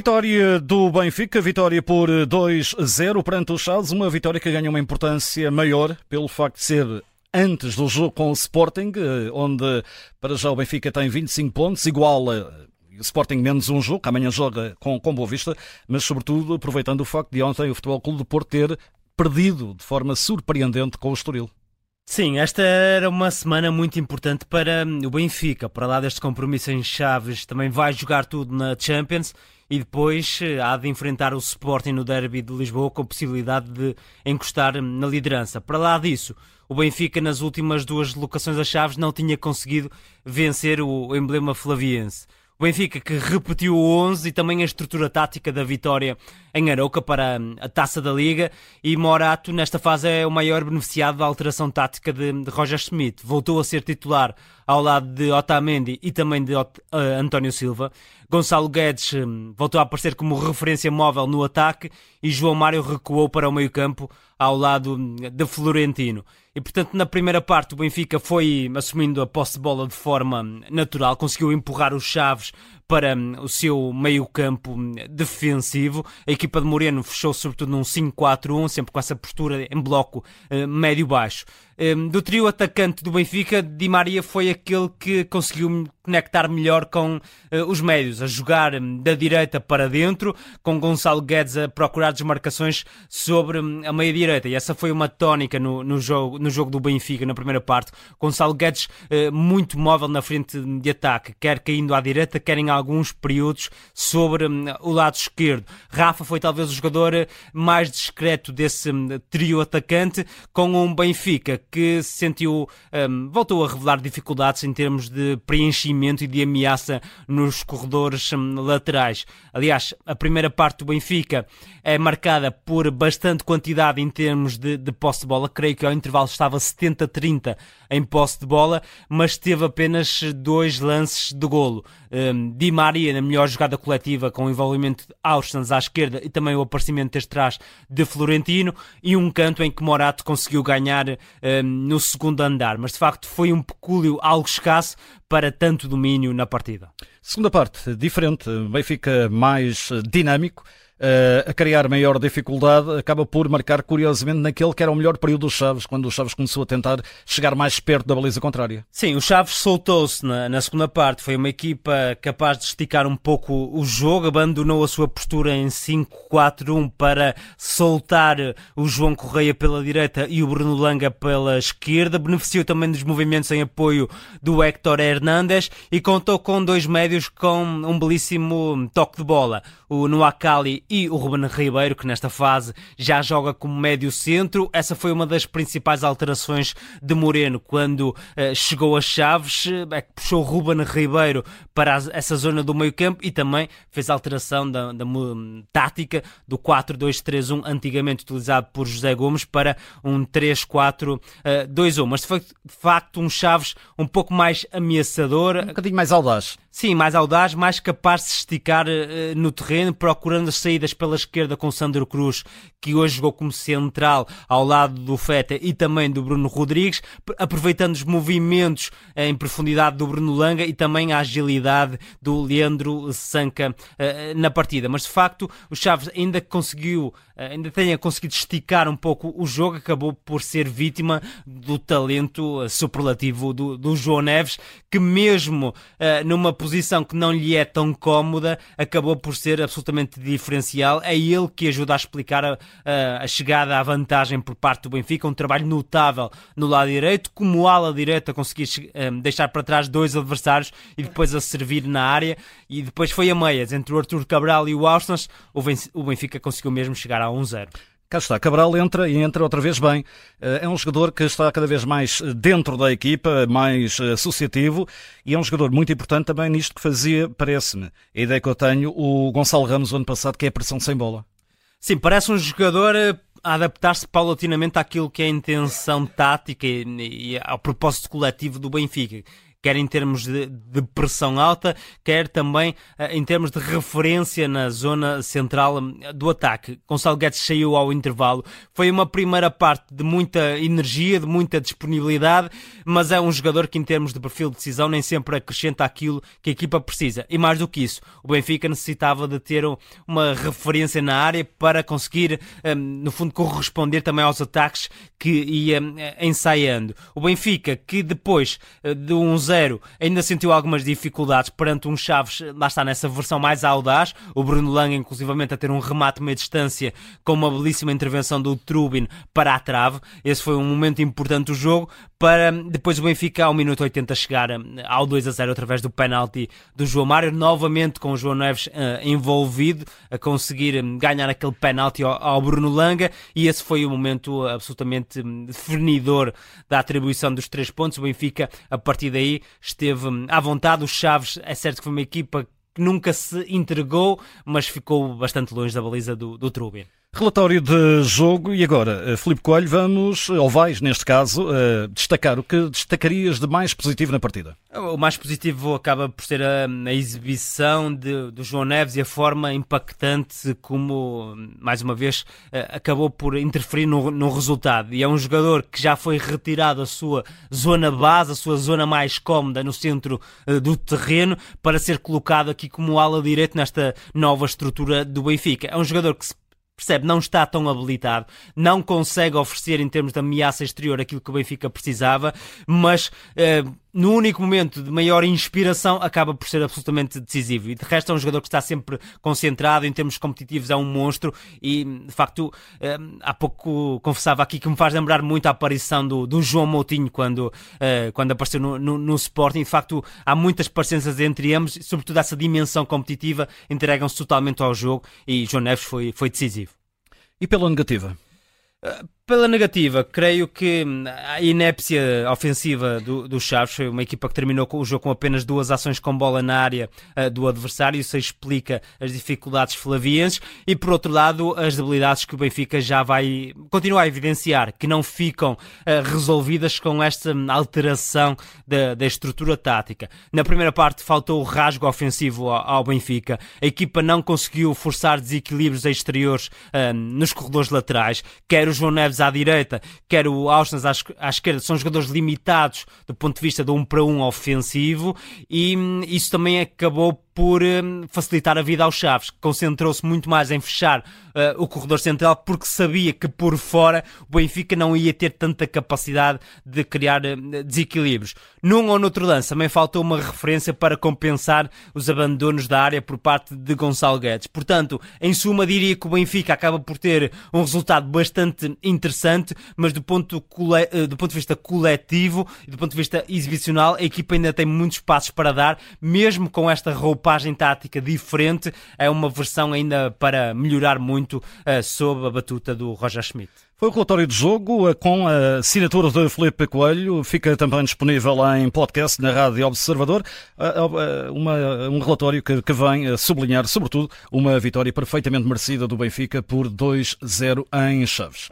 Vitória do Benfica, vitória por 2-0 perante os Chaves, uma vitória que ganha uma importância maior pelo facto de ser antes do jogo com o Sporting, eh, onde para já o Benfica tem 25 pontos, igual a o Sporting menos um jogo, amanhã joga com, com Boa Vista, mas sobretudo aproveitando o facto de ontem o Futebol Clube de Porto ter perdido de forma surpreendente com o Estoril. Sim, esta era uma semana muito importante para o Benfica. Para lá deste compromisso em Chaves, também vai jogar tudo na Champions e depois eh, há de enfrentar o Sporting no derby de Lisboa com a possibilidade de encostar na liderança. Para lá disso, o Benfica nas últimas duas locações a Chaves não tinha conseguido vencer o emblema flaviense. O Benfica que repetiu o 11 e também a estrutura tática da vitória em Arouca para a taça da Liga e Morato nesta fase é o maior beneficiado da alteração tática de, de Roger Schmidt. Voltou a ser titular ao lado de Otamendi e também de uh, António Silva. Gonçalo Guedes um, voltou a aparecer como referência móvel no ataque e João Mário recuou para o meio-campo ao lado hum, de Florentino. E portanto, na primeira parte, o Benfica foi assumindo a posse de bola de forma hum, natural, conseguiu empurrar os Chaves para hum, o seu meio-campo defensivo. A equipa de Moreno fechou sobretudo num 5-4-1, sempre com essa postura em bloco uh, médio-baixo. Do trio atacante do Benfica, Di Maria foi aquele que conseguiu conectar melhor com uh, os médios, a jogar um, da direita para dentro, com Gonçalo Guedes a procurar desmarcações sobre um, a meia-direita. E essa foi uma tónica no, no, jogo, no jogo do Benfica, na primeira parte. Gonçalo Guedes uh, muito móvel na frente de ataque, quer caindo à direita, quer em alguns períodos sobre um, o lado esquerdo. Rafa foi talvez o jogador eh, mais discreto desse hum, trio atacante, com um Benfica que se sentiu, um, voltou a revelar dificuldades em termos de preenchimento e de ameaça nos corredores um, laterais. Aliás, a primeira parte do Benfica é marcada por bastante quantidade em termos de, de posse de bola. Creio que ao intervalo estava 70-30 em posse de bola, mas teve apenas dois lances de golo. Um, Di Maria na melhor jogada coletiva com o envolvimento de Austans à esquerda e também o aparecimento desde trás de Florentino e um canto em que Morato conseguiu ganhar um, no segundo andar. Mas de facto foi um pecúlio algo escasso para tanto domínio na partida. Segunda parte, diferente, Benfica mais dinâmico, uh, a criar maior dificuldade, acaba por marcar curiosamente naquele que era o melhor período dos Chaves, quando o Chaves começou a tentar chegar mais perto da baliza contrária. Sim, o Chaves soltou-se na, na, segunda parte, foi uma equipa capaz de esticar um pouco o jogo, abandonou a sua postura em 5-4-1 para soltar o João Correia pela direita e o Bruno Langa pela esquerda, beneficiou também dos movimentos em apoio do Héctor Hernández e contou com dois médios com um belíssimo toque de bola, o Noakali e o Ruben Ribeiro, que nesta fase já joga como médio centro. Essa foi uma das principais alterações de Moreno quando uh, chegou a Chaves, é que puxou o Ruben Ribeiro para essa zona do meio campo e também fez a alteração da, da tática do 4-2-3-1 antigamente utilizado por José Gomes para um 3-4-2-1. Uh, Mas de facto um Chaves um pouco mais ameaçador. Um bocadinho mais audaz. Sim, mais audaz, mais capaz de se esticar no terreno, procurando as pela esquerda com Sandro Cruz, que hoje jogou como central ao lado do Feta e também do Bruno Rodrigues, aproveitando os movimentos em profundidade do Bruno Langa e também a agilidade do Leandro Sanca uh, na partida. Mas de facto, o Chaves ainda conseguiu, ainda tenha conseguido esticar um pouco o jogo, acabou por ser vítima do talento superlativo do, do João Neves, que mesmo numa posição que não lhe é tão cómoda acabou por ser absolutamente diferencial. É ele que ajuda a explicar a, a, a chegada à vantagem por parte do Benfica. Um trabalho notável no lado direito, como ala direita conseguir um, deixar para trás dois adversários e depois a servir na área. E depois foi a meias entre o Arthur Cabral e o Austin. O Benfica conseguiu mesmo chegar a 1-0. Cá está, Cabral entra e entra outra vez bem. Eh, é um jogador que está cada vez mais dentro da equipa, mais associativo e é um jogador muito importante também nisto que fazia, parece-me, a ideia que eu tenho, o Gonçalo Ramos ano passado, que é a pressão sem bola. Sim, parece um jogador eh, a adaptar-se paulatinamente àquilo que é a intenção tática e ao propósito coletivo do Benfica quer em termos de, de pressão alta, quer também eh, em termos de referência na zona central hum, do ataque. Gonçalo Guedes saiu ao intervalo. Foi uma primeira parte de muita energia, de muita disponibilidade, mas é um jogador que, em termos de perfil de decisão, nem sempre acrescenta aquilo que a equipa precisa. E mais do que isso, o Benfica necessitava de ter uma referência na área para conseguir, hum, no fundo, corresponder também aos ataques que ia hum, ensaiando. O Benfica, que depois eh, de uns ainda sentiu algumas dificuldades perante um Chaves, lá está nessa versão mais audaz, o Bruno Langa, inclusivamente a ter um remate meia distância com uma belíssima intervenção do Trubin para a trave. Esse foi um momento importante do jogo para depois o Benfica ao minuto 80 chegar eh, ao 2 a 0 através do penalti do João Mário, novamente com o João Neves uh, envolvido a conseguir eh, ganhar aquele penalti ao, ao, Bruno Langa e esse foi o momento absolutamente hum, definidor da atribuição dos três pontos. O Benfica a partir daí esteve hum, à vontade. Os Chaves, é certo que foi uma equipa que nunca se entregou, mas ficou bastante longe da baliza do, do Trubin. Relatório de jogo e agora, eh, Filipe Coelho, vamos, ou vais neste caso, eh, destacar o que destacarias de mais positivo na partida? O mais positivo acaba por ser a, a exibição de, do João Neves e a forma impactante como, mais uma vez, eh, acabou por interferir no, no resultado. E é um jogador que já foi retirado da sua zona base, a sua zona mais cómoda no centro do terreno, para ser colocado aqui como ala direito nesta nova estrutura do Benfica. É um jogador que se percebe, não está tão habilitado, não consegue oferecer em termos de ameaça exterior aquilo que o Benfica precisava, mas eh, no único momento de maior inspiração acaba por ser absolutamente decisivo. E de resto é um jogador que está sempre concentrado, em termos competitivos é um monstro e de facto eh, há pouco confessava aqui que me faz lembrar muito a aparição do, do João Moutinho quando, eh, quando apareceu no, no, no Sporting. De facto há muitas parecenças entre ambos, sobretudo essa dimensão competitiva entregam-se totalmente ao jogo e João Neves foi, foi decisivo. E pela negativa? Uh, pela negativa, creio que a inépcia ofensiva do, do Chaves foi uma equipa que terminou o jogo com apenas duas ações com bola na área uh, do adversário, isso explica as dificuldades flavienses. E por outro lado as debilidades que o Benfica já vai continuar a evidenciar, que não ficam uh, resolvidas com esta alteração da, da, estrutura tática. Na primeira parte faltou o rasgo ofensivo ao, ao Benfica, a equipa não conseguiu forçar desequilíbrios exteriores uh, nos corredores laterais, quer o João Neves à direita, quer o Austin à, esquerda, são jogadores limitados do ponto de vista de um para um ofensivo e hum, isso também acabou por um, facilitar a vida aos Chaves, que concentrou-se muito mais em fechar uh, o corredor central porque sabia que por fora o Benfica não ia ter tanta capacidade de criar uh, desequilíbrios. Num ou noutro lance também faltou uma referência para compensar os abandonos da área por parte de Gonçalo Guedes. Portanto, em suma, diria que o Benfica acaba por ter um resultado bastante interessante, mas do ponto, uh, do ponto de vista coletivo e do ponto de vista exibicional, a equipa ainda tem muitos passos para dar, mesmo com esta roupa roupagem tática diferente, é uma versão ainda para melhorar muito uh, sob a batuta do Roger Schmidt. Foi o relatório de jogo eh, com a assinatura de Felipe Coelho. Fica também disponível em podcast na Rádio Observador. Eh, uma, um relatório que, que vem sublinhar, sobretudo, uma vitória perfeitamente merecida do Benfica por 2-0 em Chaves.